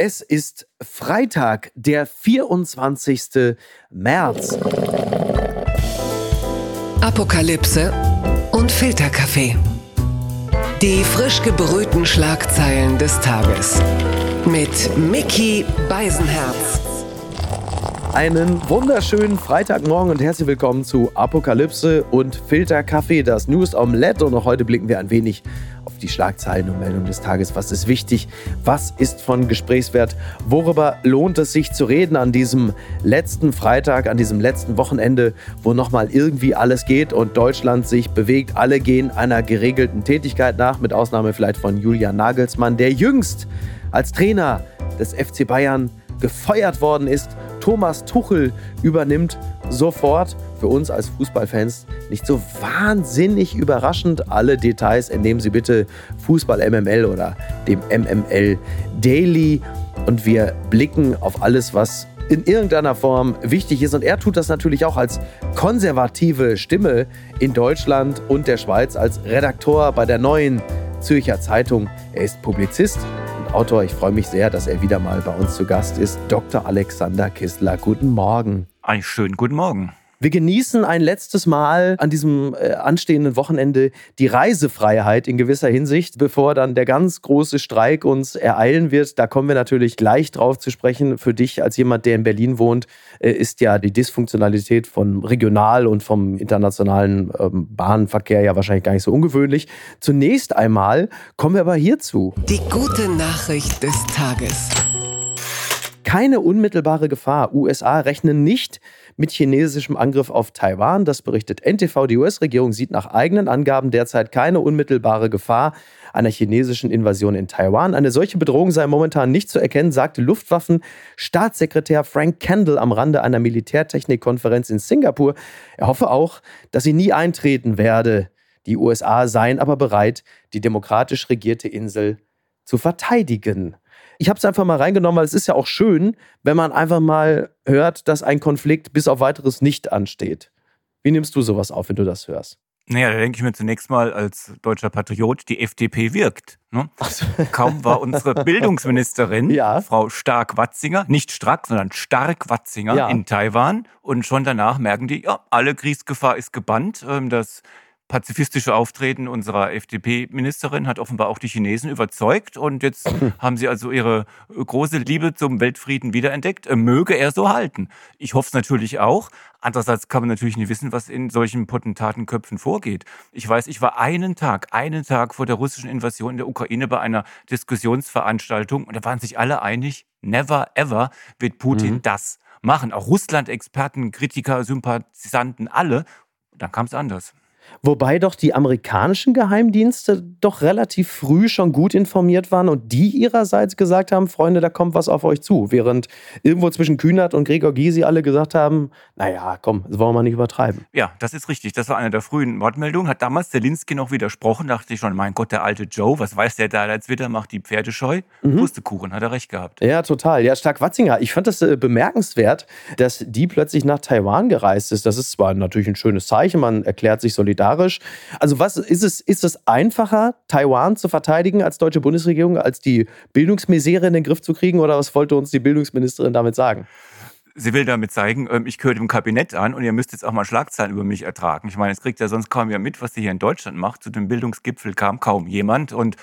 Es ist Freitag, der 24. März. Apokalypse und Filterkaffee. Die frisch gebrühten Schlagzeilen des Tages. Mit Mickey Beisenherz. Einen wunderschönen Freitagmorgen und herzlich willkommen zu Apokalypse und Filterkaffee, das News Omelette. Und auch heute blicken wir ein wenig auf die Schlagzeilen und Meldungen des Tages. Was ist wichtig? Was ist von Gesprächswert? Worüber lohnt es sich zu reden an diesem letzten Freitag, an diesem letzten Wochenende, wo nochmal irgendwie alles geht und Deutschland sich bewegt? Alle gehen einer geregelten Tätigkeit nach, mit Ausnahme vielleicht von Julian Nagelsmann, der jüngst als Trainer des FC Bayern gefeuert worden ist Thomas Tuchel übernimmt sofort. Für uns als Fußballfans nicht so wahnsinnig überraschend. Alle Details entnehmen Sie bitte Fußball MML oder dem MML Daily. Und wir blicken auf alles, was in irgendeiner Form wichtig ist. Und er tut das natürlich auch als konservative Stimme in Deutschland und der Schweiz, als Redakteur bei der neuen Zürcher Zeitung. Er ist Publizist Autor. Ich freue mich sehr, dass er wieder mal bei uns zu Gast ist. Dr. Alexander Kistler. Guten Morgen. Einen schönen guten Morgen. Wir genießen ein letztes Mal an diesem äh, anstehenden Wochenende die Reisefreiheit in gewisser Hinsicht, bevor dann der ganz große Streik uns ereilen wird. Da kommen wir natürlich gleich drauf zu sprechen. Für dich als jemand, der in Berlin wohnt, äh, ist ja die Dysfunktionalität von regional und vom internationalen ähm, Bahnverkehr ja wahrscheinlich gar nicht so ungewöhnlich. Zunächst einmal kommen wir aber hierzu. Die gute Nachricht des Tages. Keine unmittelbare Gefahr. USA rechnen nicht mit chinesischem Angriff auf Taiwan. Das berichtet NTV. Die US-Regierung sieht nach eigenen Angaben derzeit keine unmittelbare Gefahr einer chinesischen Invasion in Taiwan. Eine solche Bedrohung sei momentan nicht zu erkennen, sagte Luftwaffen-Staatssekretär Frank Kendall am Rande einer Militärtechnikkonferenz in Singapur. Er hoffe auch, dass sie nie eintreten werde. Die USA seien aber bereit, die demokratisch regierte Insel zu verteidigen. Ich habe es einfach mal reingenommen, weil es ist ja auch schön, wenn man einfach mal hört, dass ein Konflikt bis auf weiteres nicht ansteht. Wie nimmst du sowas auf, wenn du das hörst? Naja, da denke ich mir zunächst mal als deutscher Patriot, die FDP wirkt. Ne? So. Kaum war unsere Bildungsministerin, ja. Frau Stark-Watzinger, nicht Strack, sondern Stark-Watzinger ja. in Taiwan. Und schon danach merken die, ja, alle Kriegsgefahr ist gebannt. Ähm, das pazifistische Auftreten unserer FDP-Ministerin hat offenbar auch die Chinesen überzeugt und jetzt haben sie also ihre große Liebe zum Weltfrieden wiederentdeckt. Äh, möge er so halten. Ich hoffe es natürlich auch. Andererseits kann man natürlich nicht wissen, was in solchen Potentatenköpfen vorgeht. Ich weiß, ich war einen Tag, einen Tag vor der russischen Invasion in der Ukraine bei einer Diskussionsveranstaltung und da waren sich alle einig, never ever wird Putin mhm. das machen. Auch Russland-Experten, Kritiker, Sympathisanten, alle. Dann kam es anders. Wobei doch die amerikanischen Geheimdienste doch relativ früh schon gut informiert waren und die ihrerseits gesagt haben, Freunde, da kommt was auf euch zu. Während irgendwo zwischen Kühnert und Gregor Gysi alle gesagt haben, naja, komm, das wollen wir nicht übertreiben. Ja, das ist richtig. Das war eine der frühen Wortmeldungen. Hat damals Zelinski noch widersprochen. Dachte ich schon, mein Gott, der alte Joe, was weiß der da als Witter, macht die Pferde scheu. Mhm. Pustekuchen, hat er recht gehabt. Ja, total. Ja, Stark-Watzinger, ich fand das äh, bemerkenswert, dass die plötzlich nach Taiwan gereist ist. Das ist zwar natürlich ein schönes Zeichen, man erklärt sich solidarisch solidarisch. Also was ist es, ist es einfacher, Taiwan zu verteidigen als deutsche Bundesregierung, als die Bildungsmisere in den Griff zu kriegen? Oder was wollte uns die Bildungsministerin damit sagen? sie will damit zeigen, ähm, ich gehöre dem Kabinett an und ihr müsst jetzt auch mal Schlagzeilen über mich ertragen. Ich meine, es kriegt ja sonst kaum jemand mit, was sie hier in Deutschland macht. Zu dem Bildungsgipfel kam kaum jemand und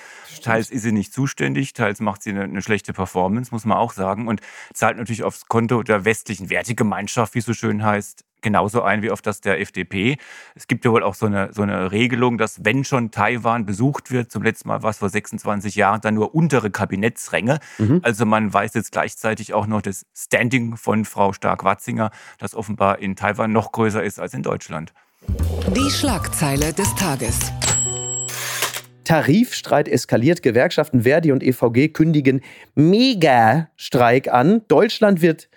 teils ist sie nicht zuständig, teils macht sie eine, eine, schlechte Performance, muss man auch sagen und zahlt natürlich aufs Konto der westlichen Wertegemeinschaft, wie es so schön heißt, genauso ein wie auf das der FDP. Es gibt ja wohl auch so eine, so eine Regelung, dass wenn schon Taiwan besucht wird, zum letzten Mal war es vor 26 Jahren, dann nur untere Kabinettsränge. Mhm. Also man weiß jetzt gleichzeitig auch noch das Standing von Frau Stark-Watzinger, das offenbar in Taiwan noch größer ist als in Deutschland. Die Schlagzeile des Tages. Tarifstreit eskaliert. Gewerkschaften Verdi und EVG kündigen Mega-Streik an. Deutschland wird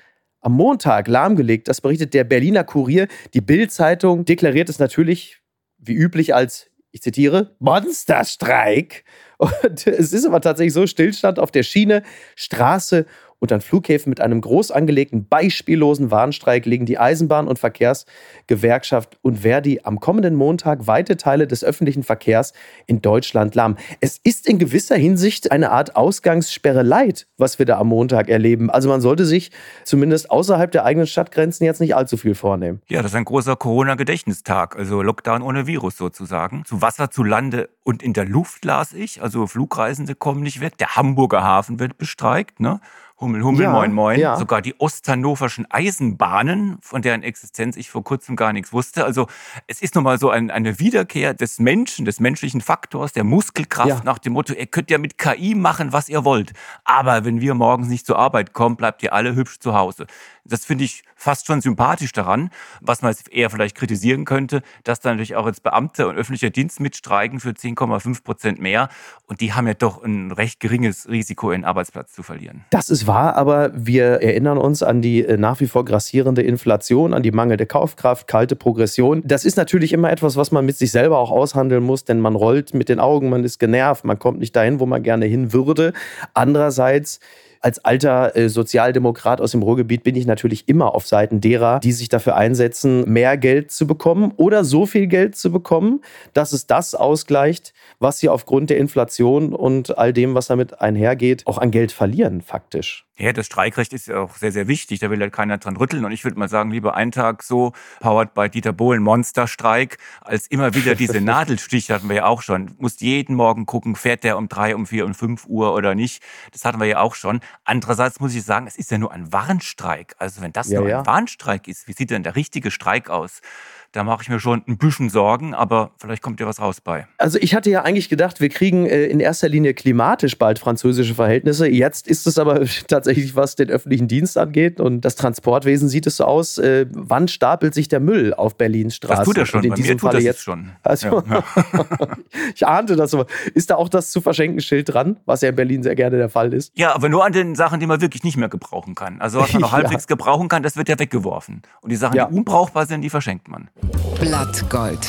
am Montag lahmgelegt. Das berichtet der Berliner Kurier. Die Bild-Zeitung deklariert es natürlich, wie üblich, als, ich zitiere, Monsterstreik. Und es ist aber tatsächlich so: Stillstand auf der Schiene, Straße und an Flughäfen mit einem groß angelegten, beispiellosen Warnstreik legen die Eisenbahn- und Verkehrsgewerkschaft und Verdi am kommenden Montag weite Teile des öffentlichen Verkehrs in Deutschland lahm. Es ist in gewisser Hinsicht eine Art Ausgangssperre leid, was wir da am Montag erleben. Also man sollte sich zumindest außerhalb der eigenen Stadtgrenzen jetzt nicht allzu viel vornehmen. Ja, das ist ein großer Corona-Gedächtnistag, also Lockdown ohne Virus sozusagen. Zu Wasser, zu Lande und in der Luft las ich, also Flugreisende kommen nicht weg. Der Hamburger Hafen wird bestreikt, ne? Hummel, Hummel, ja, Moin, Moin. Ja. Sogar die osthannoverschen Eisenbahnen, von deren Existenz ich vor kurzem gar nichts wusste. Also es ist nun mal so ein, eine Wiederkehr des Menschen, des menschlichen Faktors, der Muskelkraft ja. nach dem Motto, ihr könnt ja mit KI machen, was ihr wollt. Aber wenn wir morgens nicht zur Arbeit kommen, bleibt ihr alle hübsch zu Hause. Das finde ich fast schon sympathisch daran, was man eher vielleicht kritisieren könnte, dass da natürlich auch jetzt Beamte und öffentlicher Dienst mitstreiken für 10,5 Prozent mehr. Und die haben ja doch ein recht geringes Risiko, ihren Arbeitsplatz zu verlieren. Das ist wahr, aber wir erinnern uns an die äh, nach wie vor grassierende Inflation, an die mangelnde Kaufkraft, kalte Progression. Das ist natürlich immer etwas, was man mit sich selber auch aushandeln muss, denn man rollt mit den Augen, man ist genervt, man kommt nicht dahin, wo man gerne hin würde. Andererseits als alter äh, Sozialdemokrat aus dem Ruhrgebiet bin ich natürlich immer auf Seiten derer, die sich dafür einsetzen, mehr Geld zu bekommen oder so viel Geld zu bekommen, dass es das ausgleicht, was sie aufgrund der Inflation und all dem, was damit einhergeht, auch an Geld verlieren, faktisch. Ja, das Streikrecht ist ja auch sehr, sehr wichtig. Da will halt keiner dran rütteln. Und ich würde mal sagen, lieber einen Tag so, powered by Dieter Bohlen, Monsterstreik, als immer wieder diese Nadelstiche hatten wir ja auch schon. Muss jeden Morgen gucken, fährt der um drei, um vier, um fünf Uhr oder nicht. Das hatten wir ja auch schon. Andererseits muss ich sagen, es ist ja nur ein Warnstreik. Also wenn das ja, nur ein Warnstreik ist, wie sieht denn der richtige Streik aus? Da mache ich mir schon ein bisschen Sorgen, aber vielleicht kommt ja was raus bei. Also ich hatte ja eigentlich gedacht, wir kriegen äh, in erster Linie klimatisch bald französische Verhältnisse. Jetzt ist es aber tatsächlich, was den öffentlichen Dienst angeht und das Transportwesen sieht es so aus. Äh, wann stapelt sich der Müll auf Berlins Straßen? Das tut er schon. Und in diesem Falle das jetzt schon. Also, ja, ich ahnte das so. Ist da auch das zu verschenken Schild dran, was ja in Berlin sehr gerne der Fall ist? Ja, aber nur an den Sachen, die man wirklich nicht mehr gebrauchen kann. Also was man noch halbwegs gebrauchen kann, das wird ja weggeworfen. Und die Sachen, die unbrauchbar sind, die verschenkt man. Blattgold.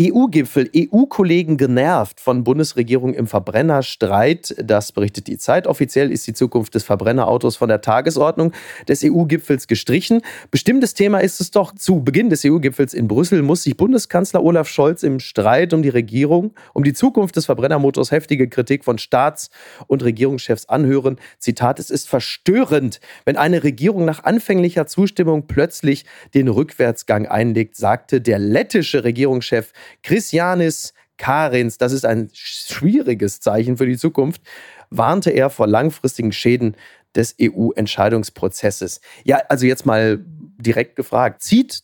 EU-Gipfel, EU-Kollegen genervt von Bundesregierung im Verbrennerstreit. Das berichtet die Zeit. Offiziell ist die Zukunft des Verbrennerautos von der Tagesordnung des EU-Gipfels gestrichen. Bestimmtes Thema ist es doch. Zu Beginn des EU-Gipfels in Brüssel muss sich Bundeskanzler Olaf Scholz im Streit um die Regierung, um die Zukunft des Verbrennermotors heftige Kritik von Staats- und Regierungschefs anhören. Zitat, es ist verstörend, wenn eine Regierung nach anfänglicher Zustimmung plötzlich den Rückwärtsgang einlegt, sagte der lettische Regierungschef Christianis Karins, das ist ein schwieriges Zeichen für die Zukunft, warnte er vor langfristigen Schäden des EU-Entscheidungsprozesses. Ja, also jetzt mal direkt gefragt, zieht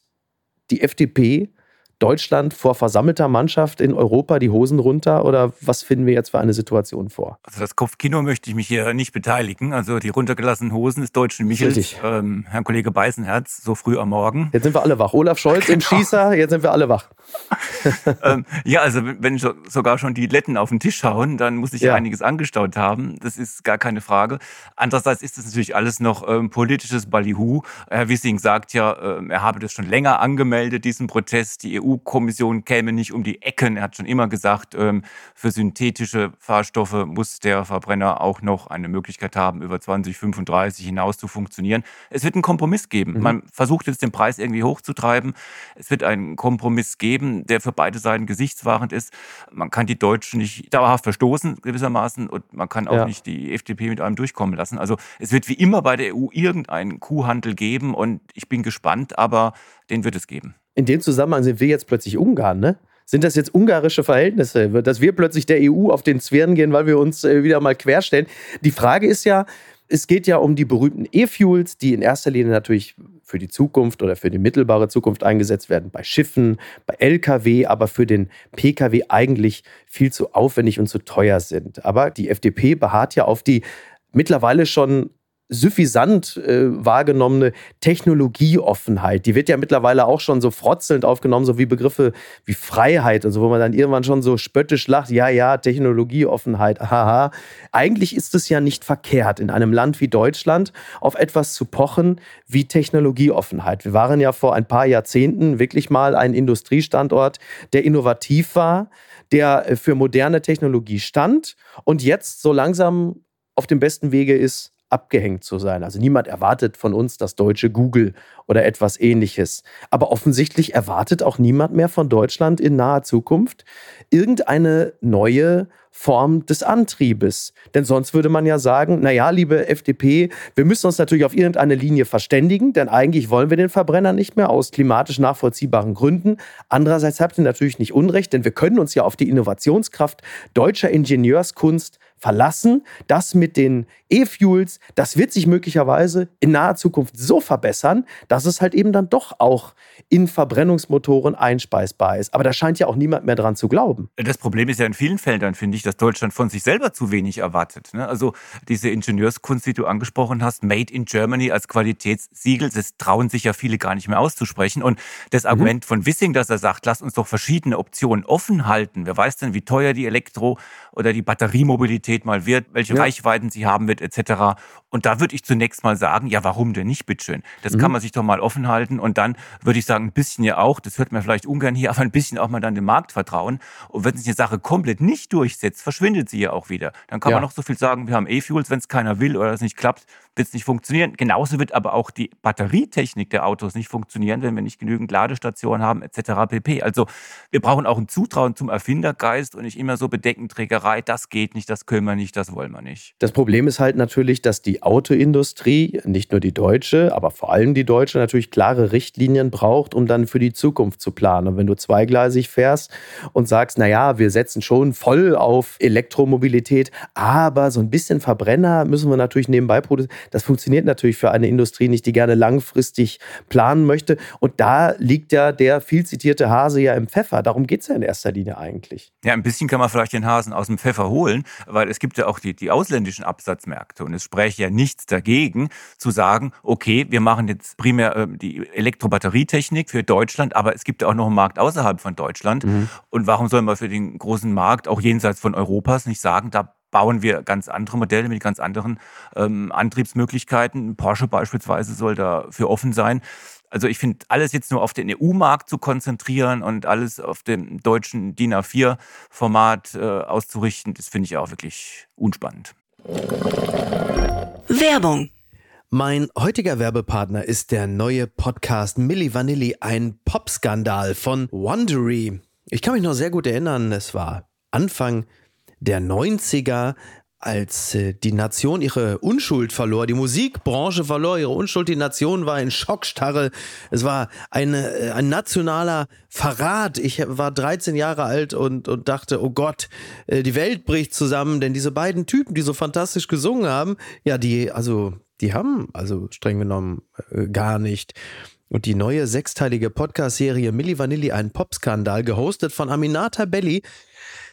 die FDP Deutschland vor versammelter Mannschaft in Europa die Hosen runter oder was finden wir jetzt für eine Situation vor? Also das Kopfkino möchte ich mich hier nicht beteiligen. Also die runtergelassenen Hosen des deutschen Michels, ähm, Herrn Kollege Beißenherz, so früh am Morgen. Jetzt sind wir alle wach. Olaf Scholz genau. im Schießer, jetzt sind wir alle wach. ähm, ja, also wenn sogar schon die Letten auf den Tisch hauen, dann muss ich ja. einiges angestaut haben. Das ist gar keine Frage. Andererseits ist das natürlich alles noch ähm, politisches Ballyhoo. Herr Wissing sagt ja, äh, er habe das schon länger angemeldet, diesen Protest. Die EU-Kommission käme nicht um die Ecken. Er hat schon immer gesagt, ähm, für synthetische Fahrstoffe muss der Verbrenner auch noch eine Möglichkeit haben, über 2035 hinaus zu funktionieren. Es wird einen Kompromiss geben. Mhm. Man versucht jetzt den Preis irgendwie hochzutreiben. Es wird einen Kompromiss geben geben, der für beide Seiten gesichtswahrend ist. Man kann die Deutschen nicht dauerhaft verstoßen, gewissermaßen, und man kann auch ja. nicht die FDP mit einem durchkommen lassen. Also es wird wie immer bei der EU irgendeinen Kuhhandel geben und ich bin gespannt, aber den wird es geben. In dem Zusammenhang sind wir jetzt plötzlich Ungarn, ne? Sind das jetzt ungarische Verhältnisse, dass wir plötzlich der EU auf den Zwirn gehen, weil wir uns äh, wieder mal querstellen? Die Frage ist ja, es geht ja um die berühmten E-Fuels, die in erster Linie natürlich für die Zukunft oder für die mittelbare Zukunft eingesetzt werden, bei Schiffen, bei Lkw, aber für den Pkw eigentlich viel zu aufwendig und zu teuer sind. Aber die FDP beharrt ja auf die mittlerweile schon suffisant äh, wahrgenommene Technologieoffenheit. Die wird ja mittlerweile auch schon so frotzelnd aufgenommen, so wie Begriffe wie Freiheit und so, wo man dann irgendwann schon so spöttisch lacht, ja, ja, Technologieoffenheit, haha. Eigentlich ist es ja nicht verkehrt, in einem Land wie Deutschland auf etwas zu pochen wie Technologieoffenheit. Wir waren ja vor ein paar Jahrzehnten wirklich mal ein Industriestandort, der innovativ war, der äh, für moderne Technologie stand und jetzt so langsam auf dem besten Wege ist, abgehängt zu sein. Also niemand erwartet von uns das deutsche Google oder etwas ähnliches. Aber offensichtlich erwartet auch niemand mehr von Deutschland in naher Zukunft irgendeine neue Form des Antriebes. Denn sonst würde man ja sagen, naja, liebe FDP, wir müssen uns natürlich auf irgendeine Linie verständigen, denn eigentlich wollen wir den Verbrenner nicht mehr aus klimatisch nachvollziehbaren Gründen. Andererseits habt ihr natürlich nicht Unrecht, denn wir können uns ja auf die Innovationskraft deutscher Ingenieurskunst verlassen. Das mit den E-Fuels, das wird sich möglicherweise in naher Zukunft so verbessern, dass es halt eben dann doch auch in Verbrennungsmotoren einspeisbar ist. Aber da scheint ja auch niemand mehr dran zu glauben. Das Problem ist ja in vielen Feldern, finde ich, dass Deutschland von sich selber zu wenig erwartet. Ne? Also diese Ingenieurskunst, die du angesprochen hast, Made in Germany als Qualitätssiegel, das trauen sich ja viele gar nicht mehr auszusprechen. Und das mhm. Argument von Wissing, dass er sagt, lass uns doch verschiedene Optionen offen halten. Wer weiß denn, wie teuer die Elektro- oder die Batteriemobilität mal wird, welche ja. Reichweiten sie haben wird, etc. Und da würde ich zunächst mal sagen, ja, warum denn nicht, bitteschön? Das mhm. kann man sich doch mal offen halten. Und dann würde ich sagen, ein bisschen ja auch, das hört man vielleicht ungern hier, aber ein bisschen auch mal dann dem Markt vertrauen. Und wenn sich eine Sache komplett nicht durchsetzt, verschwindet sie ja auch wieder. Dann kann ja. man noch so viel sagen, wir haben E-Fuels, wenn es keiner will oder es nicht klappt, wird es nicht funktionieren. Genauso wird aber auch die Batterietechnik der Autos nicht funktionieren, wenn wir nicht genügend Ladestationen haben, etc. pp. Also wir brauchen auch ein Zutrauen zum Erfindergeist und nicht immer so Bedeckenträgerei, das geht nicht, das können wir nicht, das wollen wir nicht. Das Problem ist halt natürlich, dass die Autoindustrie, nicht nur die deutsche, aber vor allem die deutsche, natürlich klare Richtlinien braucht, um dann für die Zukunft zu planen. Und wenn du zweigleisig fährst und sagst, naja, wir setzen schon voll auf Elektromobilität, aber so ein bisschen Verbrenner müssen wir natürlich nebenbei produzieren, das funktioniert natürlich für eine Industrie nicht, die gerne langfristig planen möchte. Und da liegt ja der viel zitierte Hase ja im Pfeffer. Darum geht es ja in erster Linie eigentlich. Ja, ein bisschen kann man vielleicht den Hasen aus dem Pfeffer holen, weil es gibt ja auch die, die ausländischen Absatzmärkte. Und es spräche ja nichts dagegen, zu sagen, okay, wir machen jetzt primär äh, die Elektrobatterietechnik für Deutschland, aber es gibt ja auch noch einen Markt außerhalb von Deutschland. Mhm. Und warum soll man für den großen Markt, auch jenseits von Europas, nicht sagen, da bauen wir ganz andere Modelle mit ganz anderen ähm, Antriebsmöglichkeiten. Porsche beispielsweise soll dafür offen sein. Also ich finde, alles jetzt nur auf den EU-Markt zu konzentrieren und alles auf dem deutschen DIN A4-Format äh, auszurichten, das finde ich auch wirklich unspannend. Werbung mein heutiger Werbepartner ist der neue Podcast Milli Vanilli, ein Popskandal von Wondery. Ich kann mich noch sehr gut erinnern, es war Anfang der 90er, als äh, die Nation ihre Unschuld verlor, die Musikbranche verlor ihre Unschuld, die Nation war in Schockstarre. Es war eine, äh, ein nationaler Verrat. Ich war 13 Jahre alt und, und dachte, oh Gott, äh, die Welt bricht zusammen, denn diese beiden Typen, die so fantastisch gesungen haben, ja, die, also, die haben, also streng genommen, gar nicht. Und die neue sechsteilige Podcast-Serie Milli Vanilli, ein Popskandal, gehostet von Aminata Belli,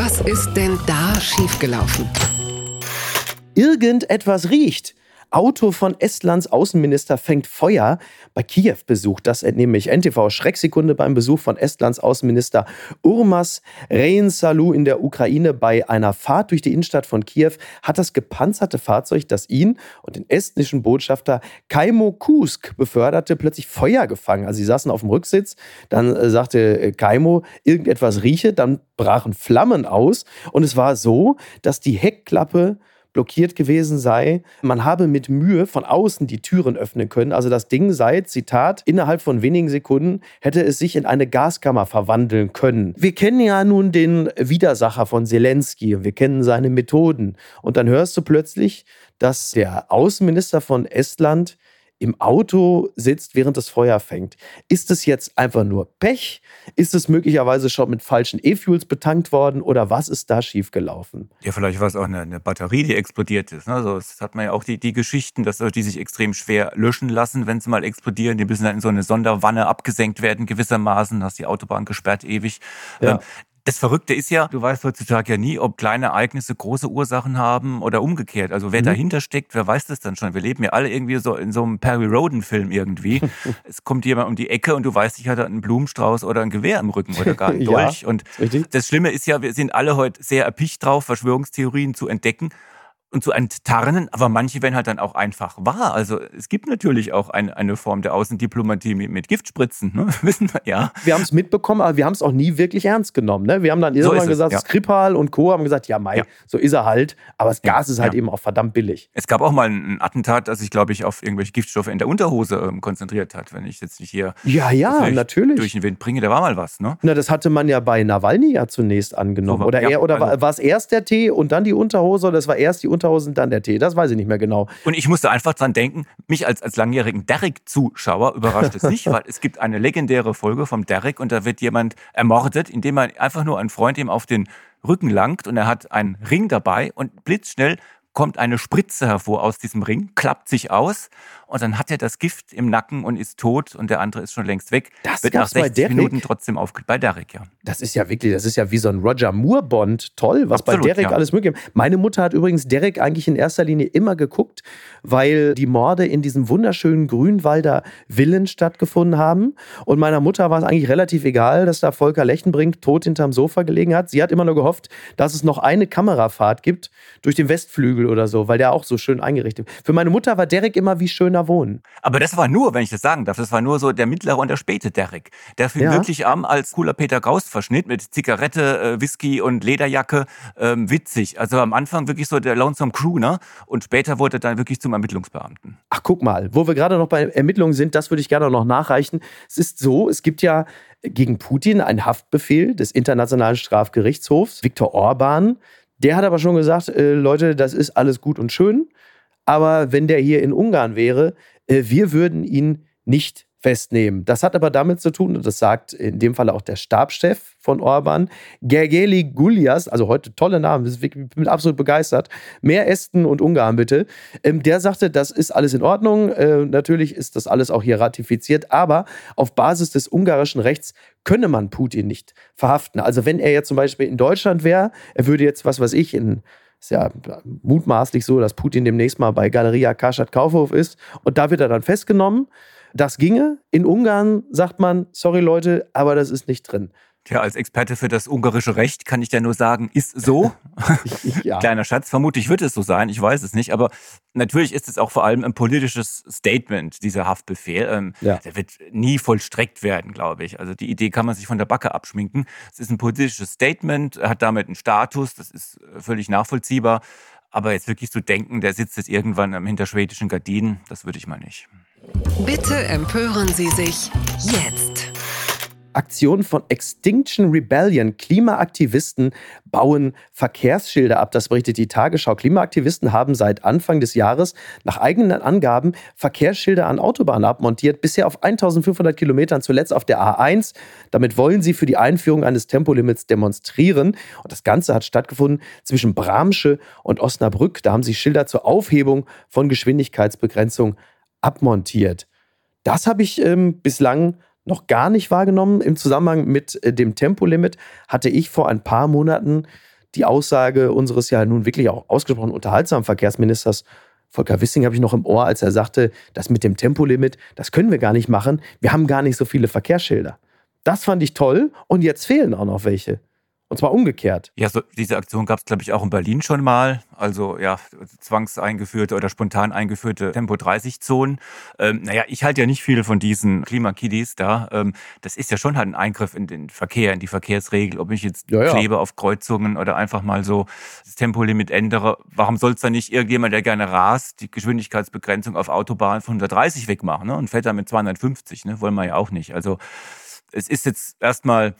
Was ist denn da schiefgelaufen? Irgendetwas riecht. Auto von Estlands Außenminister fängt Feuer bei Kiew-Besuch. Das entnehme ich NTV Schrecksekunde beim Besuch von Estlands Außenminister Urmas Reinsalu in der Ukraine. Bei einer Fahrt durch die Innenstadt von Kiew hat das gepanzerte Fahrzeug, das ihn und den estnischen Botschafter Kaimo Kusk beförderte, plötzlich Feuer gefangen. Also sie saßen auf dem Rücksitz, dann äh, sagte äh, Kaimo, irgendetwas rieche, dann brachen Flammen aus und es war so, dass die Heckklappe blockiert gewesen sei. Man habe mit Mühe von außen die Türen öffnen können. Also das Ding sei, Zitat, innerhalb von wenigen Sekunden hätte es sich in eine Gaskammer verwandeln können. Wir kennen ja nun den Widersacher von Zelensky und wir kennen seine Methoden. Und dann hörst du plötzlich, dass der Außenminister von Estland im Auto sitzt, während das Feuer fängt. Ist es jetzt einfach nur Pech? Ist es möglicherweise schon mit falschen E-Fuels betankt worden oder was ist da schiefgelaufen? Ja, vielleicht war es auch eine, eine, Batterie, die explodiert ist. Ne? Also, das hat man ja auch die, die Geschichten, dass die sich extrem schwer löschen lassen, wenn sie mal explodieren. Die müssen dann in so eine Sonderwanne abgesenkt werden, gewissermaßen. Hast die Autobahn gesperrt ewig. Ja. Ähm, das Verrückte ist ja, du weißt heutzutage ja nie, ob kleine Ereignisse große Ursachen haben oder umgekehrt. Also wer mhm. dahinter steckt, wer weiß das dann schon. Wir leben ja alle irgendwie so in so einem Perry Roden-Film irgendwie. es kommt jemand um die Ecke und du weißt, ich hatte einen Blumenstrauß oder ein Gewehr im Rücken oder gar einen Dolch. ja, und richtig. das Schlimme ist ja, wir sind alle heute sehr erpicht drauf, Verschwörungstheorien zu entdecken und zu enttarnen, aber manche werden halt dann auch einfach wahr. Also es gibt natürlich auch ein, eine Form der Außendiplomatie mit, mit Giftspritzen, ne? wissen wir ja. Wir haben es mitbekommen, aber wir haben es auch nie wirklich ernst genommen. Ne? Wir haben dann irgendwann so gesagt, ja. Skripal und Co. haben gesagt, ja Mai, ja. so ist er halt, aber das Gas ja. ist halt eben auch verdammt billig. Es gab auch mal ein Attentat, das sich, glaube ich, auf irgendwelche Giftstoffe in der Unterhose ähm, konzentriert hat, wenn ich jetzt nicht hier ja, ja, natürlich. durch den Wind bringe, da war mal was. Ne? Na, das hatte man ja bei Nawalny ja zunächst angenommen. So, oder er, oder also, war es erst der Tee und dann die Unterhose oder es war erst die Unterhose und dann der Tee? das weiß ich nicht mehr genau. Und ich musste einfach dran denken, mich als, als langjährigen Derrick-Zuschauer überrascht es nicht, weil es gibt eine legendäre Folge vom Derrick und da wird jemand ermordet, indem man einfach nur einen Freund ihm auf den Rücken langt und er hat einen Ring dabei und blitzschnell kommt eine Spritze hervor aus diesem Ring, klappt sich aus und dann hat er das Gift im Nacken und ist tot und der andere ist schon längst weg. Das wird nach 60 Minuten trotzdem aufgelöst. Bei Derek, ja. Das ist ja wirklich, das ist ja wie so ein Roger Moore-Bond. Toll, was Absolut, bei Derek ja. alles möglich ist. Meine Mutter hat übrigens Derek eigentlich in erster Linie immer geguckt, weil die Morde in diesem wunderschönen Grünwalder Villen stattgefunden haben. Und meiner Mutter war es eigentlich relativ egal, dass da Volker Lechtenbrink tot hinterm Sofa gelegen hat. Sie hat immer nur gehofft, dass es noch eine Kamerafahrt gibt durch den Westflügel oder so, weil der auch so schön eingerichtet ist. Für meine Mutter war Derek immer wie schöner wohnen. Aber das war nur, wenn ich das sagen darf, das war nur so der mittlere und der späte Derek. Der fing ja. wirklich an als cooler Peter Gaust-Verschnitt mit Zigarette, äh, Whisky und Lederjacke. Ähm, witzig. Also am Anfang wirklich so der Lonesome Crooner und später wurde er dann wirklich zum Ermittlungsbeamten. Ach, guck mal, wo wir gerade noch bei Ermittlungen sind, das würde ich gerne noch nachreichen. Es ist so, es gibt ja gegen Putin einen Haftbefehl des Internationalen Strafgerichtshofs. Viktor Orban, der hat aber schon gesagt, äh, Leute, das ist alles gut und schön. Aber wenn der hier in Ungarn wäre, äh, wir würden ihn nicht festnehmen. Das hat aber damit zu tun, und das sagt in dem Fall auch der Stabschef von Orban, Gergely Gulias, also heute tolle Namen, ich bin absolut begeistert, mehr Esten und Ungarn bitte, ähm, der sagte, das ist alles in Ordnung, äh, natürlich ist das alles auch hier ratifiziert, aber auf Basis des ungarischen Rechts könne man Putin nicht verhaften. Also wenn er jetzt zum Beispiel in Deutschland wäre, er würde jetzt, was weiß ich, in ist ja mutmaßlich so, dass Putin demnächst mal bei Galeria Karstadt Kaufhof ist und da wird er dann festgenommen. Das ginge. In Ungarn sagt man, sorry Leute, aber das ist nicht drin. Tja, als Experte für das ungarische Recht kann ich dir nur sagen, ist so. ja. Kleiner Schatz, vermutlich wird es so sein, ich weiß es nicht. Aber natürlich ist es auch vor allem ein politisches Statement, dieser Haftbefehl. Ähm, ja. Der wird nie vollstreckt werden, glaube ich. Also die Idee kann man sich von der Backe abschminken. Es ist ein politisches Statement, hat damit einen Status, das ist völlig nachvollziehbar. Aber jetzt wirklich zu denken, der sitzt jetzt irgendwann hinter schwedischen Gardinen, das würde ich mal nicht. Bitte empören Sie sich jetzt. Aktion von Extinction Rebellion. Klimaaktivisten bauen Verkehrsschilder ab. Das berichtet die Tagesschau. Klimaaktivisten haben seit Anfang des Jahres nach eigenen Angaben Verkehrsschilder an Autobahnen abmontiert. Bisher auf 1500 Kilometern, zuletzt auf der A1. Damit wollen sie für die Einführung eines Tempolimits demonstrieren. Und das Ganze hat stattgefunden zwischen Bramsche und Osnabrück. Da haben sie Schilder zur Aufhebung von Geschwindigkeitsbegrenzung abmontiert. Das habe ich ähm, bislang noch gar nicht wahrgenommen. Im Zusammenhang mit äh, dem Tempolimit hatte ich vor ein paar Monaten die Aussage unseres ja nun wirklich auch ausgesprochen unterhaltsamen Verkehrsministers Volker Wissing habe ich noch im Ohr, als er sagte, das mit dem Tempolimit, das können wir gar nicht machen. Wir haben gar nicht so viele Verkehrsschilder. Das fand ich toll und jetzt fehlen auch noch welche. Und zwar umgekehrt. Ja, so, diese Aktion gab es, glaube ich, auch in Berlin schon mal. Also ja, zwangseingeführte oder spontan eingeführte Tempo-30-Zonen. Ähm, naja, ich halte ja nicht viel von diesen Klimakiddies da. Ähm, das ist ja schon halt ein Eingriff in den Verkehr, in die Verkehrsregel. Ob ich jetzt ja, ja. klebe auf Kreuzungen oder einfach mal so das Tempolimit ändere. Warum soll es dann nicht irgendjemand, der gerne rast, die Geschwindigkeitsbegrenzung auf Autobahnen von 130 wegmachen ne? und fährt dann mit 250? Ne? Wollen wir ja auch nicht. Also es ist jetzt erstmal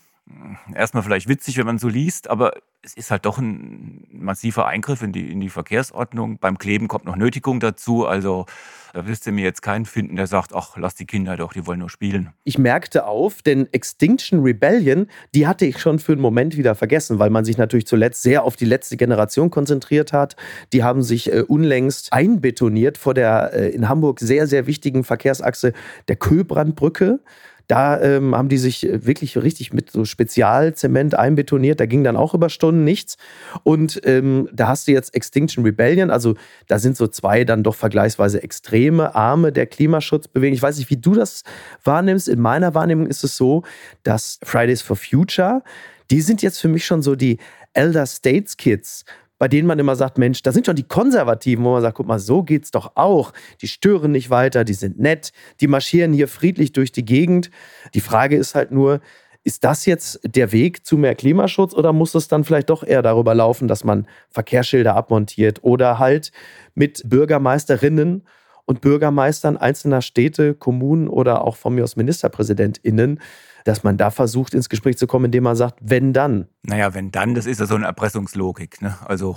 erstmal vielleicht witzig, wenn man so liest, aber es ist halt doch ein massiver Eingriff in die, in die Verkehrsordnung. Beim Kleben kommt noch Nötigung dazu. Also da wirst du mir jetzt keinen finden, der sagt, ach, lass die Kinder doch, die wollen nur spielen. Ich merkte auf, denn Extinction Rebellion, die hatte ich schon für einen Moment wieder vergessen, weil man sich natürlich zuletzt sehr auf die letzte Generation konzentriert hat. Die haben sich äh, unlängst einbetoniert vor der äh, in Hamburg sehr, sehr wichtigen Verkehrsachse der Köbrandbrücke. Da ähm, haben die sich äh, wirklich richtig mit so Spezialzement einbetoniert. Da ging dann auch über Stunden nichts. Und ähm, da hast du jetzt Extinction Rebellion. Also da sind so zwei dann doch vergleichsweise extreme Arme der Klimaschutzbewegung. Ich weiß nicht, wie du das wahrnimmst. In meiner Wahrnehmung ist es so, dass Fridays for Future, die sind jetzt für mich schon so die Elder States Kids bei denen man immer sagt, Mensch, da sind schon die Konservativen, wo man sagt, guck mal, so geht's doch auch. Die stören nicht weiter, die sind nett, die marschieren hier friedlich durch die Gegend. Die Frage ist halt nur, ist das jetzt der Weg zu mehr Klimaschutz oder muss es dann vielleicht doch eher darüber laufen, dass man Verkehrsschilder abmontiert oder halt mit Bürgermeisterinnen und Bürgermeistern einzelner Städte, Kommunen oder auch von mir aus MinisterpräsidentInnen dass man da versucht, ins Gespräch zu kommen, indem man sagt, wenn dann. Naja, wenn dann, das ist ja so eine Erpressungslogik. Ne? Also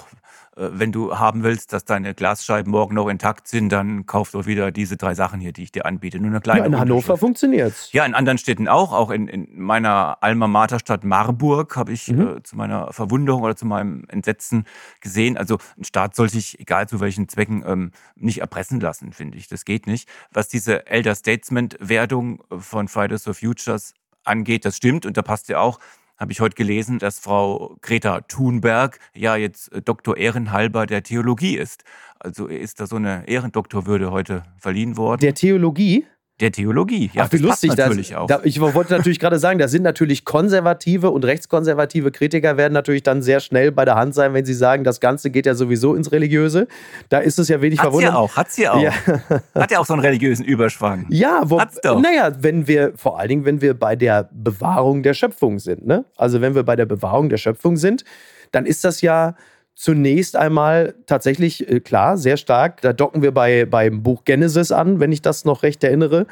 äh, wenn du haben willst, dass deine Glasscheiben morgen noch intakt sind, dann kauf doch wieder diese drei Sachen hier, die ich dir anbiete. Nur eine kleine ja, in Hannover funktioniert es. Ja, in anderen Städten auch. Auch in, in meiner Alma Mater Stadt Marburg habe ich mhm. äh, zu meiner Verwunderung oder zu meinem Entsetzen gesehen. Also ein Staat soll sich, egal zu welchen Zwecken, ähm, nicht erpressen lassen, finde ich. Das geht nicht. Was diese Elder Statesman-Wertung von Fridays for Futures angeht, das stimmt und da passt ja auch, habe ich heute gelesen, dass Frau Greta Thunberg ja jetzt äh, Doktor Ehrenhalber der Theologie ist. Also ist da so eine Ehrendoktorwürde heute verliehen worden. Der Theologie? Der Theologie, ja. Ach, wie lustig natürlich das, auch. Da, ich wollte natürlich gerade sagen, da sind natürlich konservative und rechtskonservative Kritiker werden natürlich dann sehr schnell bei der Hand sein, wenn sie sagen, das Ganze geht ja sowieso ins Religiöse. Da ist es ja wenig Hat's verwundert. Hat sie auch, hat sie auch. Ja. Hat ja auch so einen religiösen Überschwang. Ja, wo, Hat's doch. naja, wenn wir, vor allen Dingen, wenn wir bei der Bewahrung der Schöpfung sind, ne? Also wenn wir bei der Bewahrung der Schöpfung sind, dann ist das ja zunächst einmal tatsächlich, äh, klar, sehr stark. Da docken wir bei, beim Buch Genesis an, wenn ich das noch recht erinnere.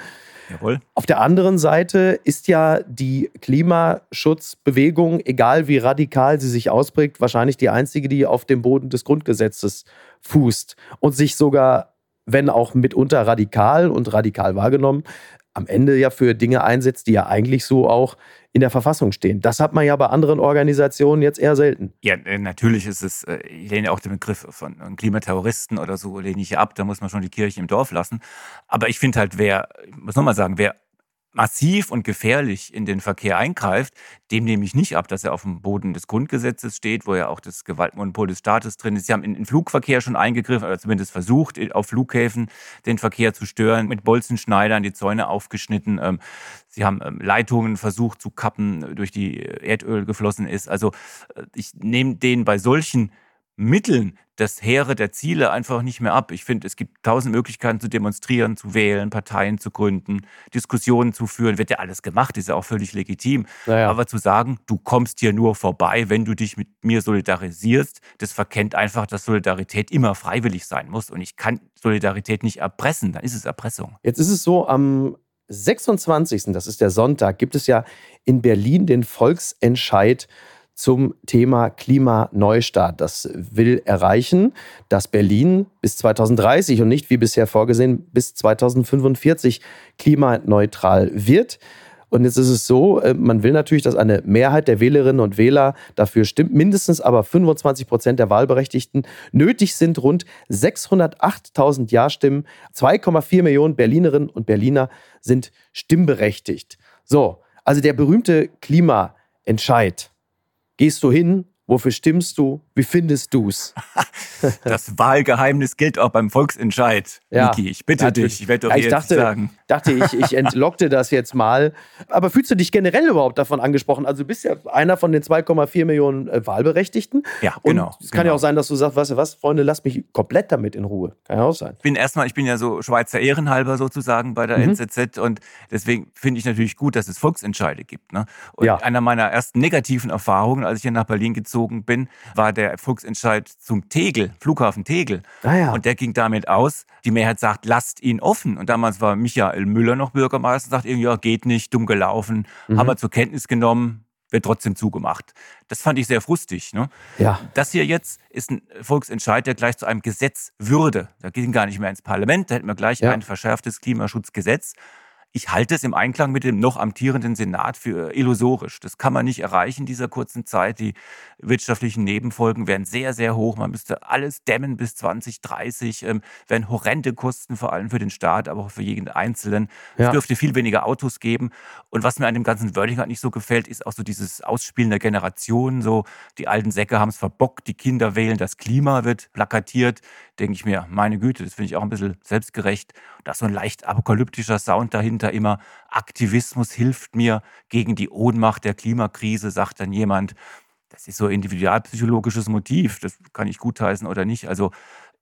Jawohl. Auf der anderen Seite ist ja die Klimaschutzbewegung, egal wie radikal sie sich ausprägt, wahrscheinlich die einzige, die auf dem Boden des Grundgesetzes fußt und sich sogar, wenn auch mitunter radikal und radikal wahrgenommen, am Ende ja für Dinge einsetzt, die ja eigentlich so auch in der Verfassung stehen. Das hat man ja bei anderen Organisationen jetzt eher selten. Ja, äh, natürlich ist es, äh, ich lehne auch den Begriff von Klimaterroristen oder so, lehne ich ab, da muss man schon die Kirche im Dorf lassen. Aber ich finde halt, wer, ich muss nochmal sagen, wer massiv und gefährlich in den Verkehr eingreift, dem nehme ich nicht ab, dass er auf dem Boden des Grundgesetzes steht, wo ja auch das Gewaltmonopol des Staates drin ist. Sie haben in den Flugverkehr schon eingegriffen, oder zumindest versucht, auf Flughäfen den Verkehr zu stören, mit Bolzenschneidern die Zäune aufgeschnitten. Ähm, sie haben ähm, Leitungen versucht zu kappen, durch die Erdöl geflossen ist. Also äh, ich nehme den bei solchen Mitteln das Heere der Ziele einfach nicht mehr ab. Ich finde, es gibt tausend Möglichkeiten zu demonstrieren, zu wählen, Parteien zu gründen, Diskussionen zu führen. Wird ja alles gemacht, ist ja auch völlig legitim. Naja. Aber zu sagen, du kommst hier nur vorbei, wenn du dich mit mir solidarisierst, das verkennt einfach, dass Solidarität immer freiwillig sein muss. Und ich kann Solidarität nicht erpressen, dann ist es Erpressung. Jetzt ist es so, am 26., das ist der Sonntag, gibt es ja in Berlin den Volksentscheid zum Thema Klimaneustart. Das will erreichen, dass Berlin bis 2030 und nicht wie bisher vorgesehen bis 2045 klimaneutral wird. Und jetzt ist es so, äh, man will natürlich, dass eine Mehrheit der Wählerinnen und Wähler dafür stimmt, mindestens aber 25 Prozent der Wahlberechtigten. Nötig sind rund 608.000 Ja-Stimmen. 2,4 Millionen Berlinerinnen und Berliner sind stimmberechtigt. So, also der berühmte Klimaentscheid. Gehst du hin? Wofür stimmst du? Wie findest du's? das Wahlgeheimnis gilt auch beim Volksentscheid, ja, Niki. Ich bitte natürlich. dich, ich werde doch ja, ich dachte, sagen. Dachte ich, ich entlockte das jetzt mal. Aber fühlst du dich generell überhaupt davon angesprochen? Also du bist ja einer von den 2,4 Millionen äh, Wahlberechtigten. Ja, genau. Und es kann genau. ja auch sein, dass du sagst, weißt du was, Freunde, lass mich komplett damit in Ruhe. Kann ja auch sein. Ich bin erstmal, ich bin ja so Schweizer Ehrenhalber sozusagen bei der mhm. NZZ und deswegen finde ich natürlich gut, dass es Volksentscheide gibt. Ne? Und ja. einer meiner ersten negativen Erfahrungen, als ich hier nach Berlin gezogen bin, war der Volksentscheid zum Tegel, Flughafen Tegel. Ah, ja. Und der ging damit aus, die Mehrheit sagt, lasst ihn offen. Und damals war Michael Müller noch Bürgermeister, sagt irgendwie, ja, geht nicht, dumm gelaufen, mhm. haben wir zur Kenntnis genommen, wird trotzdem zugemacht. Das fand ich sehr frustig. Ne? Ja. Das hier jetzt ist ein Volksentscheid, der gleich zu einem Gesetz würde. Da ging gar nicht mehr ins Parlament, da hätten wir gleich ja. ein verschärftes Klimaschutzgesetz. Ich halte es im Einklang mit dem noch amtierenden Senat für illusorisch. Das kann man nicht erreichen in dieser kurzen Zeit. Die wirtschaftlichen Nebenfolgen wären sehr, sehr hoch. Man müsste alles dämmen bis 2030. Ähm, wären horrende Kosten, vor allem für den Staat, aber auch für jeden Einzelnen. Ja. Es dürfte viel weniger Autos geben. Und was mir an dem ganzen Wording halt nicht so gefällt, ist auch so dieses Ausspielen der Generationen. So, die alten Säcke haben es verbockt, die Kinder wählen, das Klima wird plakatiert. Denke ich mir, meine Güte, das finde ich auch ein bisschen selbstgerecht. Da ist so ein leicht apokalyptischer Sound dahinter dahinter immer, Aktivismus hilft mir gegen die Ohnmacht der Klimakrise, sagt dann jemand. Das ist so individualpsychologisches Motiv, das kann ich gutheißen oder nicht. Also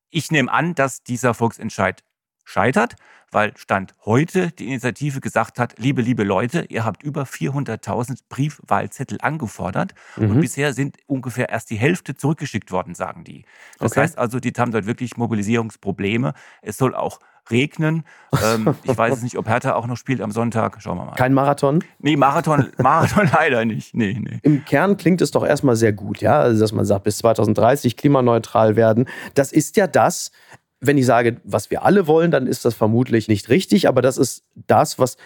ich nehme an, dass dieser Volksentscheid scheitert, weil Stand heute die Initiative gesagt hat, liebe, liebe Leute, ihr habt über 400.000 Briefwahlzettel angefordert mhm. und bisher sind ungefähr erst die Hälfte zurückgeschickt worden, sagen die. Das okay. heißt also, die haben dort wirklich Mobilisierungsprobleme. Es soll auch regnen. Ähm, ich weiß nicht, ob Hertha auch noch spielt am Sonntag. Schauen wir mal. Kein Marathon? Nee, Marathon, Marathon leider nicht. Nee, nee. Im Kern klingt es doch erstmal sehr gut, ja. Also, dass man sagt, bis 2030 klimaneutral werden. Das ist ja das, wenn ich sage, was wir alle wollen, dann ist das vermutlich nicht richtig, aber das ist das, was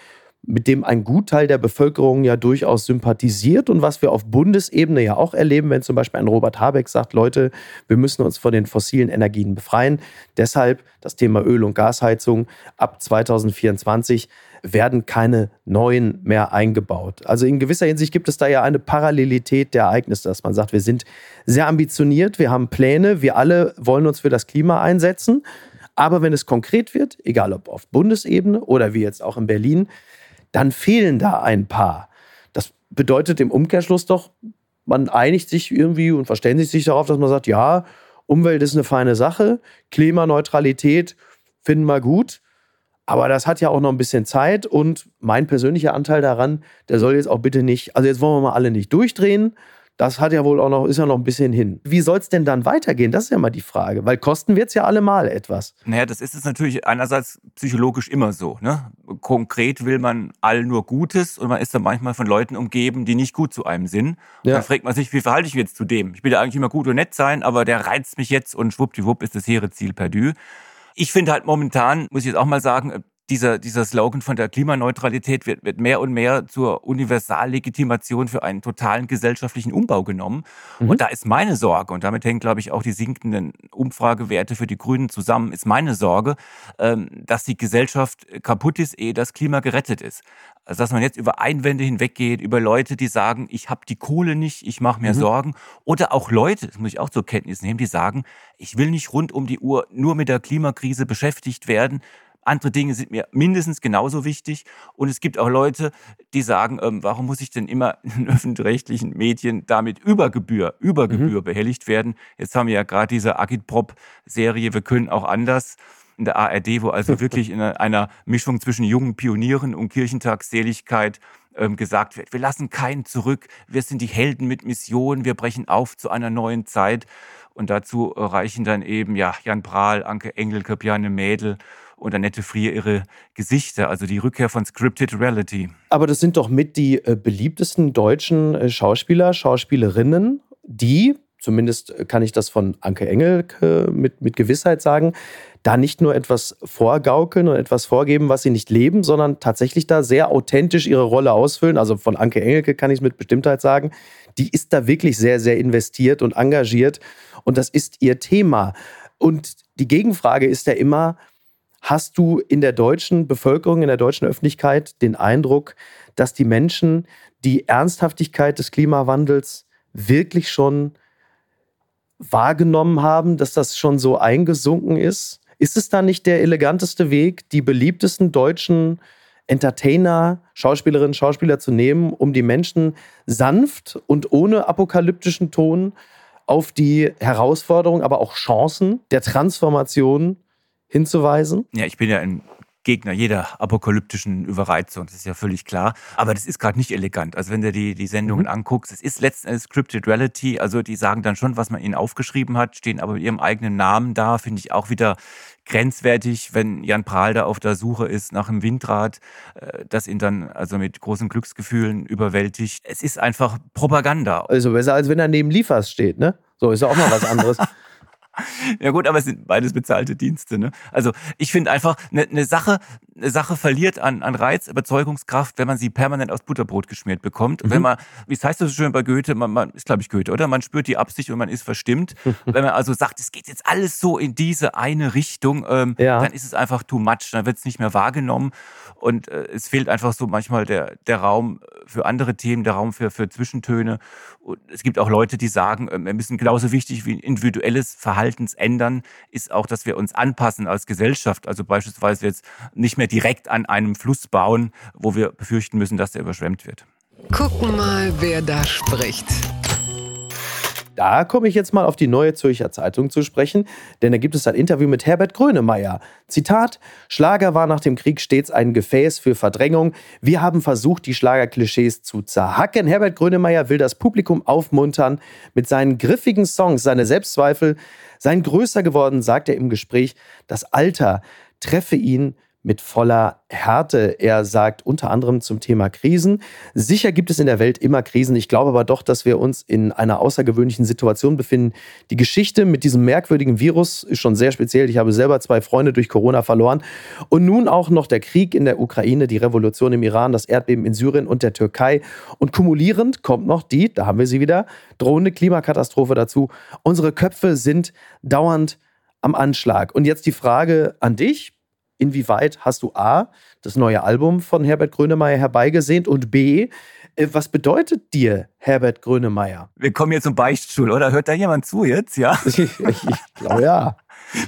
mit dem ein Gutteil der Bevölkerung ja durchaus sympathisiert und was wir auf Bundesebene ja auch erleben, wenn zum Beispiel ein Robert Habeck sagt, Leute, wir müssen uns von den fossilen Energien befreien. Deshalb das Thema Öl- und Gasheizung ab 2024 werden keine neuen mehr eingebaut. Also in gewisser Hinsicht gibt es da ja eine Parallelität der Ereignisse, dass man sagt, wir sind sehr ambitioniert, wir haben Pläne, wir alle wollen uns für das Klima einsetzen. Aber wenn es konkret wird, egal ob auf Bundesebene oder wie jetzt auch in Berlin, dann fehlen da ein paar. Das bedeutet im Umkehrschluss doch, man einigt sich irgendwie und verständigt sich darauf, dass man sagt, ja, Umwelt ist eine feine Sache, Klimaneutralität finden wir gut, aber das hat ja auch noch ein bisschen Zeit und mein persönlicher Anteil daran, der soll jetzt auch bitte nicht, also jetzt wollen wir mal alle nicht durchdrehen, das hat ja wohl auch noch, ist ja noch ein bisschen hin. Wie soll es denn dann weitergehen? Das ist ja mal die Frage, weil kosten wird es ja allemal etwas. Naja, das ist es natürlich einerseits psychologisch immer so. Ne? Konkret will man all nur Gutes und man ist dann manchmal von Leuten umgeben, die nicht gut zu einem sind. Ja. Dann fragt man sich, wie verhalte ich mich jetzt zu dem? Ich will ja eigentlich immer gut und nett sein, aber der reizt mich jetzt und schwuppdiwupp ist das hehre Ziel perdu. Ich finde halt momentan, muss ich jetzt auch mal sagen, dieser, dieser Slogan von der Klimaneutralität wird, wird mehr und mehr zur Universallegitimation für einen totalen gesellschaftlichen Umbau genommen. Mhm. Und da ist meine Sorge, und damit hängen, glaube ich, auch die sinkenden Umfragewerte für die Grünen zusammen, ist meine Sorge, ähm, dass die Gesellschaft kaputt ist, ehe das Klima gerettet ist. Also dass man jetzt über Einwände hinweggeht, über Leute, die sagen, ich habe die Kohle nicht, ich mache mir mhm. Sorgen. Oder auch Leute, das muss ich auch zur Kenntnis nehmen, die sagen, ich will nicht rund um die Uhr nur mit der Klimakrise beschäftigt werden, andere Dinge sind mir mindestens genauso wichtig. Und es gibt auch Leute, die sagen, ähm, warum muss ich denn immer in öffentlich-rechtlichen Medien damit über Gebühr, über mhm. Gebühr behelligt werden? Jetzt haben wir ja gerade diese Agitprop-Serie, wir können auch anders in der ARD, wo also wirklich in einer Mischung zwischen jungen Pionieren und Kirchentagsseligkeit ähm, gesagt wird, wir lassen keinen zurück, wir sind die Helden mit Mission, wir brechen auf zu einer neuen Zeit. Und dazu reichen dann eben ja Jan Prahl, Anke Engelke, Bjarne Mädel und Annette Frier ihre Gesichter, also die Rückkehr von Scripted Reality. Aber das sind doch mit die äh, beliebtesten deutschen äh, Schauspieler, Schauspielerinnen, die, zumindest kann ich das von Anke Engelke mit, mit Gewissheit sagen, da nicht nur etwas vorgaukeln und etwas vorgeben, was sie nicht leben, sondern tatsächlich da sehr authentisch ihre Rolle ausfüllen. Also von Anke Engelke kann ich es mit Bestimmtheit sagen. Die ist da wirklich sehr, sehr investiert und engagiert und das ist ihr Thema. Und die Gegenfrage ist ja immer, Hast du in der deutschen Bevölkerung, in der deutschen Öffentlichkeit den Eindruck, dass die Menschen die Ernsthaftigkeit des Klimawandels wirklich schon wahrgenommen haben, dass das schon so eingesunken ist? Ist es da nicht der eleganteste Weg, die beliebtesten deutschen Entertainer, Schauspielerinnen, Schauspieler zu nehmen, um die Menschen sanft und ohne apokalyptischen Ton auf die Herausforderungen, aber auch Chancen der Transformation hinzuweisen? Ja, ich bin ja ein Gegner jeder apokalyptischen Überreizung, das ist ja völlig klar. Aber das ist gerade nicht elegant. Also wenn du die, die Sendungen mhm. anguckst, es ist letztendlich Scripted Reality, also die sagen dann schon, was man ihnen aufgeschrieben hat, stehen aber mit ihrem eigenen Namen da, finde ich auch wieder grenzwertig, wenn Jan Prahl da auf der Suche ist nach einem Windrad, äh, das ihn dann also mit großen Glücksgefühlen überwältigt. Es ist einfach Propaganda. Also besser, als wenn er neben Liefers steht, ne? So ist ja auch mal was anderes. Ja gut, aber es sind beides bezahlte Dienste. Ne? Also ich finde einfach, eine ne Sache, eine Sache verliert an, an Reiz, Überzeugungskraft, wenn man sie permanent aus Butterbrot geschmiert bekommt. Mhm. Wenn man, wie es heißt das so schön bei Goethe, man, man ist glaube ich Goethe, oder? Man spürt die Absicht und man ist verstimmt. wenn man also sagt, es geht jetzt alles so in diese eine Richtung, ähm, ja. dann ist es einfach too much, dann wird es nicht mehr wahrgenommen und äh, es fehlt einfach so manchmal der, der Raum für andere Themen, der Raum für, für Zwischentöne. Und es gibt auch Leute, die sagen, äh, wir müssen genauso wichtig wie individuelles Verhaltens ändern, ist auch, dass wir uns anpassen als Gesellschaft. Also beispielsweise jetzt nicht mehr direkt an einem Fluss bauen, wo wir befürchten müssen, dass der überschwemmt wird. Gucken mal, wer da spricht. Da komme ich jetzt mal auf die Neue Zürcher Zeitung zu sprechen, denn da gibt es ein Interview mit Herbert Grönemeyer. Zitat: Schlager war nach dem Krieg stets ein Gefäß für Verdrängung. Wir haben versucht, die Schlagerklischees zu zerhacken. Herbert Grönemeyer will das Publikum aufmuntern. Mit seinen griffigen Songs, seine Selbstzweifel seien größer geworden, sagt er im Gespräch. Das Alter treffe ihn mit voller Härte. Er sagt unter anderem zum Thema Krisen. Sicher gibt es in der Welt immer Krisen. Ich glaube aber doch, dass wir uns in einer außergewöhnlichen Situation befinden. Die Geschichte mit diesem merkwürdigen Virus ist schon sehr speziell. Ich habe selber zwei Freunde durch Corona verloren. Und nun auch noch der Krieg in der Ukraine, die Revolution im Iran, das Erdbeben in Syrien und der Türkei. Und kumulierend kommt noch die, da haben wir sie wieder, drohende Klimakatastrophe dazu. Unsere Köpfe sind dauernd am Anschlag. Und jetzt die Frage an dich inwieweit hast du A, das neue Album von Herbert Grönemeyer herbeigesehnt und B, äh, was bedeutet dir Herbert Grönemeyer? Wir kommen jetzt zum Beichtstuhl, oder? Hört da jemand zu jetzt? Ja? ich, glaube ja.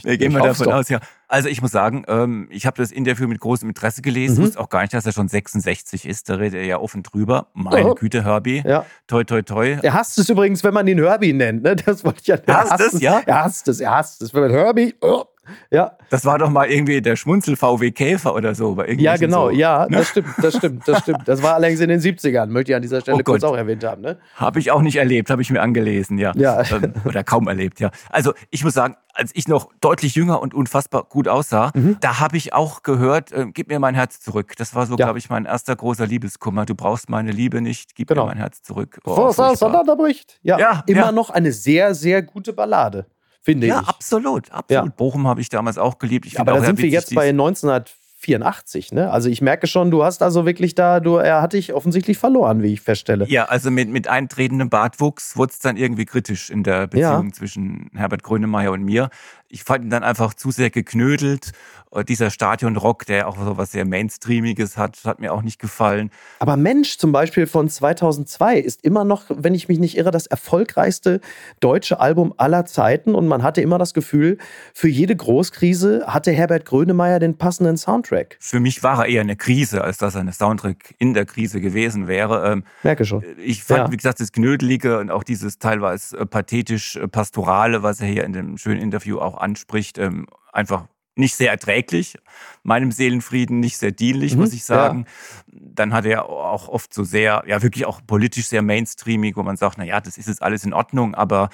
Wir gehen mal davon doch. aus, ja. Also ich muss sagen, ähm, ich habe das Interview mit großem Interesse gelesen. Mhm. Wusste auch gar nicht, dass er schon 66 ist. Da redet er ja offen drüber. Meine oh. Güte, Herbie. Ja. Toi, toi, toi. Er hasst es übrigens, wenn man ihn Herbie nennt. Ne? Das wollte ich ja. Er hasst es, ja? Er hasst es, er hasst es. Wenn man Herbie... Oh. Ja. Das war doch mal irgendwie der Schmunzel-VW Käfer oder so. ja, genau. So. Ja, ne? das stimmt, das stimmt, das stimmt. Das war allerdings in den 70ern, möchte ich an dieser Stelle oh kurz auch erwähnt haben. Ne? Habe ich auch nicht erlebt, habe ich mir angelesen, ja. ja. Ähm, oder kaum erlebt, ja. Also ich muss sagen, als ich noch deutlich jünger und unfassbar gut aussah, mhm. da habe ich auch gehört, äh, gib mir mein Herz zurück. Das war so, ja. glaube ich, mein erster großer Liebeskummer. Du brauchst meine Liebe nicht, gib genau. mir mein Herz zurück. Bevor es auseinanderbricht. Ja, ja, immer ja. noch eine sehr, sehr gute Ballade finde ja, ich. Ja, absolut, absolut. Ja. Bochum habe ich damals auch geliebt. Ich Aber da sind wir jetzt bei 1984, ne? Also ich merke schon, du hast also wirklich da, du, er hat dich offensichtlich verloren, wie ich feststelle. Ja, also mit, mit eintretendem Bartwuchs wurde es dann irgendwie kritisch in der Beziehung ja. zwischen Herbert Grönemeyer und mir ich fand ihn dann einfach zu sehr geknödelt. Äh, dieser Stadionrock, der auch so was sehr Mainstreamiges hat, hat mir auch nicht gefallen. Aber Mensch zum Beispiel von 2002 ist immer noch, wenn ich mich nicht irre, das erfolgreichste deutsche Album aller Zeiten. Und man hatte immer das Gefühl, für jede Großkrise hatte Herbert Grönemeyer den passenden Soundtrack. Für mich war er eher eine Krise, als dass er eine Soundtrack in der Krise gewesen wäre. Ähm, Merke schon. Ich fand, ja. wie gesagt, das Knödelige und auch dieses teilweise äh, pathetisch-pastorale, äh, was er hier in dem schönen Interview auch anspricht, ähm, einfach nicht sehr erträglich, meinem Seelenfrieden nicht sehr dienlich, mhm, muss ich sagen. Ja. Dann hat er auch oft so sehr, ja wirklich auch politisch sehr mainstreamig, wo man sagt, na ja, das ist jetzt alles in Ordnung, aber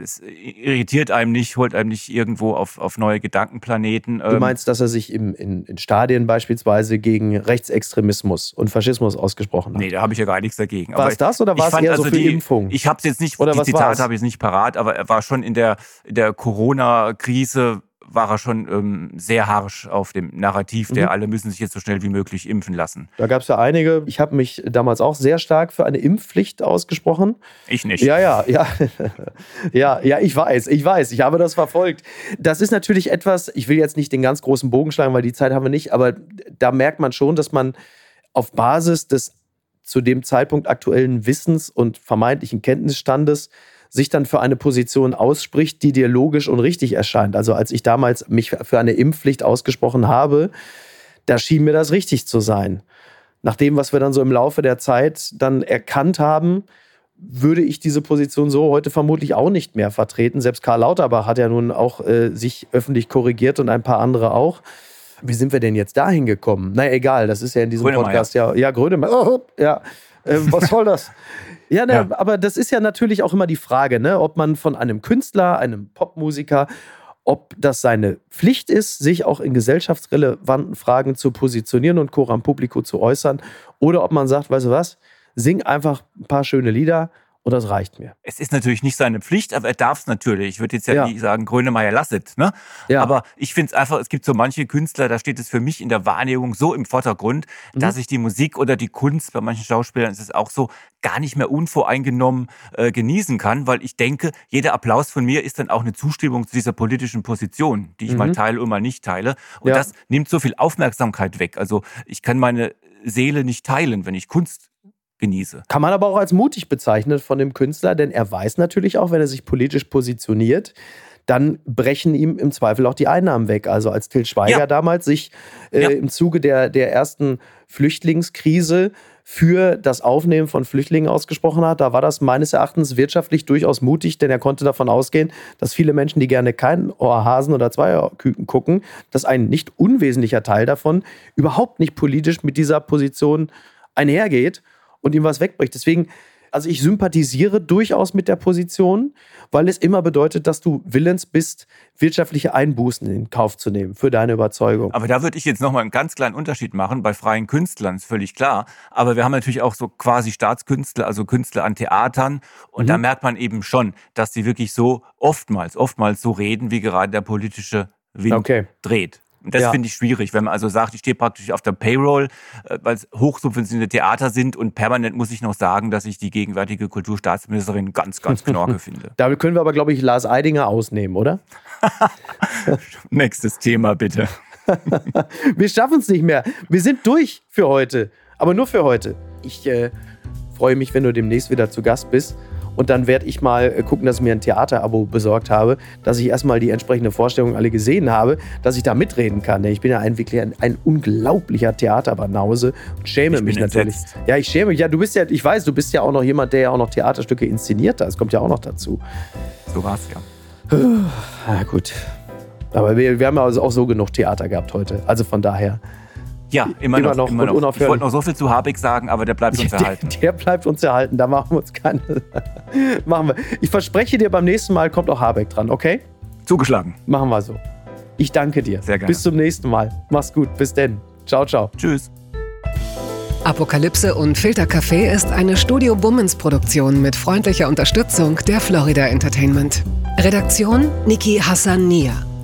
es irritiert einem nicht, holt einem nicht irgendwo auf, auf neue Gedankenplaneten. Du ähm. meinst, dass er sich im, in, in Stadien beispielsweise gegen Rechtsextremismus und Faschismus ausgesprochen hat? Nee, da habe ich ja gar nichts dagegen. War es das oder war es eher also so für die, Impfung? Ich habe es jetzt nicht, oder die Zitate habe ich jetzt nicht parat, aber er war schon in der, in der Corona-Krise war er schon ähm, sehr harsch auf dem Narrativ, der mhm. alle müssen sich jetzt so schnell wie möglich impfen lassen. Da gab es ja einige. Ich habe mich damals auch sehr stark für eine Impfpflicht ausgesprochen. Ich nicht. Ja, ja, ja. ja, ja, ich weiß, ich weiß. Ich habe das verfolgt. Das ist natürlich etwas, ich will jetzt nicht den ganz großen Bogen schlagen, weil die Zeit haben wir nicht, aber da merkt man schon, dass man auf Basis des zu dem Zeitpunkt aktuellen Wissens und vermeintlichen Kenntnisstandes sich dann für eine Position ausspricht, die dir logisch und richtig erscheint. Also als ich damals mich für eine Impfpflicht ausgesprochen habe, da schien mir das richtig zu sein. Nach dem, was wir dann so im Laufe der Zeit dann erkannt haben, würde ich diese Position so heute vermutlich auch nicht mehr vertreten. Selbst Karl Lauterbach hat ja nun auch äh, sich öffentlich korrigiert und ein paar andere auch. Wie sind wir denn jetzt dahin gekommen? Na egal, das ist ja in diesem Grönemeyer. Podcast ja. Ja, Grönemeyer. Oh, ja, äh, was soll das? ja, ne, ja, aber das ist ja natürlich auch immer die Frage, ne, ob man von einem Künstler, einem Popmusiker, ob das seine Pflicht ist, sich auch in gesellschaftsrelevanten Fragen zu positionieren und Coram Publico zu äußern, oder ob man sagt, weißt du was, sing einfach ein paar schöne Lieder und das reicht mir. Es ist natürlich nicht seine Pflicht, aber er darf es natürlich. Ich würde jetzt ja, ja. nicht sagen, Grönemeyer lasset. Ne? Ja. Aber ich finde es einfach, es gibt so manche Künstler, da steht es für mich in der Wahrnehmung so im Vordergrund, mhm. dass ich die Musik oder die Kunst, bei manchen Schauspielern ist es auch so, gar nicht mehr unvoreingenommen äh, genießen kann, weil ich denke, jeder Applaus von mir ist dann auch eine Zustimmung zu dieser politischen Position, die ich mhm. mal teile und mal nicht teile. Und ja. das nimmt so viel Aufmerksamkeit weg. Also ich kann meine Seele nicht teilen, wenn ich Kunst genieße. Kann man aber auch als mutig bezeichnen von dem Künstler, denn er weiß natürlich auch, wenn er sich politisch positioniert, dann brechen ihm im Zweifel auch die Einnahmen weg. Also als Till Schweiger ja. damals sich äh, ja. im Zuge der, der ersten Flüchtlingskrise für das Aufnehmen von Flüchtlingen ausgesprochen hat, da war das meines Erachtens wirtschaftlich durchaus mutig, denn er konnte davon ausgehen, dass viele Menschen, die gerne keinen Ohrhasen oder Zweierküken gucken, dass ein nicht unwesentlicher Teil davon überhaupt nicht politisch mit dieser Position einhergeht und ihm was wegbricht. Deswegen, also ich sympathisiere durchaus mit der Position, weil es immer bedeutet, dass du willens bist, wirtschaftliche Einbußen in Kauf zu nehmen für deine Überzeugung. Aber da würde ich jetzt nochmal einen ganz kleinen Unterschied machen. Bei freien Künstlern ist völlig klar. Aber wir haben natürlich auch so quasi Staatskünstler, also Künstler an Theatern. Und mhm. da merkt man eben schon, dass die wirklich so oftmals, oftmals so reden, wie gerade der politische Wind okay. dreht. Und das ja. finde ich schwierig, wenn man also sagt, ich stehe praktisch auf der Payroll, äh, weil es hochsubventionierte Theater sind und permanent muss ich noch sagen, dass ich die gegenwärtige Kulturstaatsministerin ganz, ganz knorke finde. Damit können wir aber, glaube ich, Lars Eidinger ausnehmen, oder? Nächstes Thema, bitte. wir schaffen es nicht mehr. Wir sind durch für heute. Aber nur für heute. Ich äh, freue mich, wenn du demnächst wieder zu Gast bist. Und dann werde ich mal äh, gucken, dass ich mir ein Theaterabo besorgt habe, dass ich erstmal die entsprechende Vorstellung alle gesehen habe, dass ich da mitreden kann. Ich bin ja ein, wirklich ein, ein unglaublicher Theaterbanause und schäme mich natürlich. Entsetzt. Ja, ich schäme mich. Ja, du bist ja, ich weiß, du bist ja auch noch jemand, der ja auch noch Theaterstücke inszeniert hat. Das kommt ja auch noch dazu. So war's ja. Na gut. Aber wir, wir haben ja also auch so genug Theater gehabt heute. Also von daher. Ja, immer, immer noch, noch. Immer noch. Ich wollte noch so viel zu Habeck sagen, aber der bleibt uns erhalten. Der, der bleibt uns erhalten, da machen wir uns keine. machen wir. Ich verspreche dir, beim nächsten Mal kommt auch Habeck dran, okay? Zugeschlagen. Machen wir so. Ich danke dir. Sehr gerne. Bis zum nächsten Mal. Mach's gut. Bis denn. Ciao, ciao. Tschüss. Apokalypse und Filtercafé ist eine Studio Bummens Produktion mit freundlicher Unterstützung der Florida Entertainment. Redaktion Niki Hassania.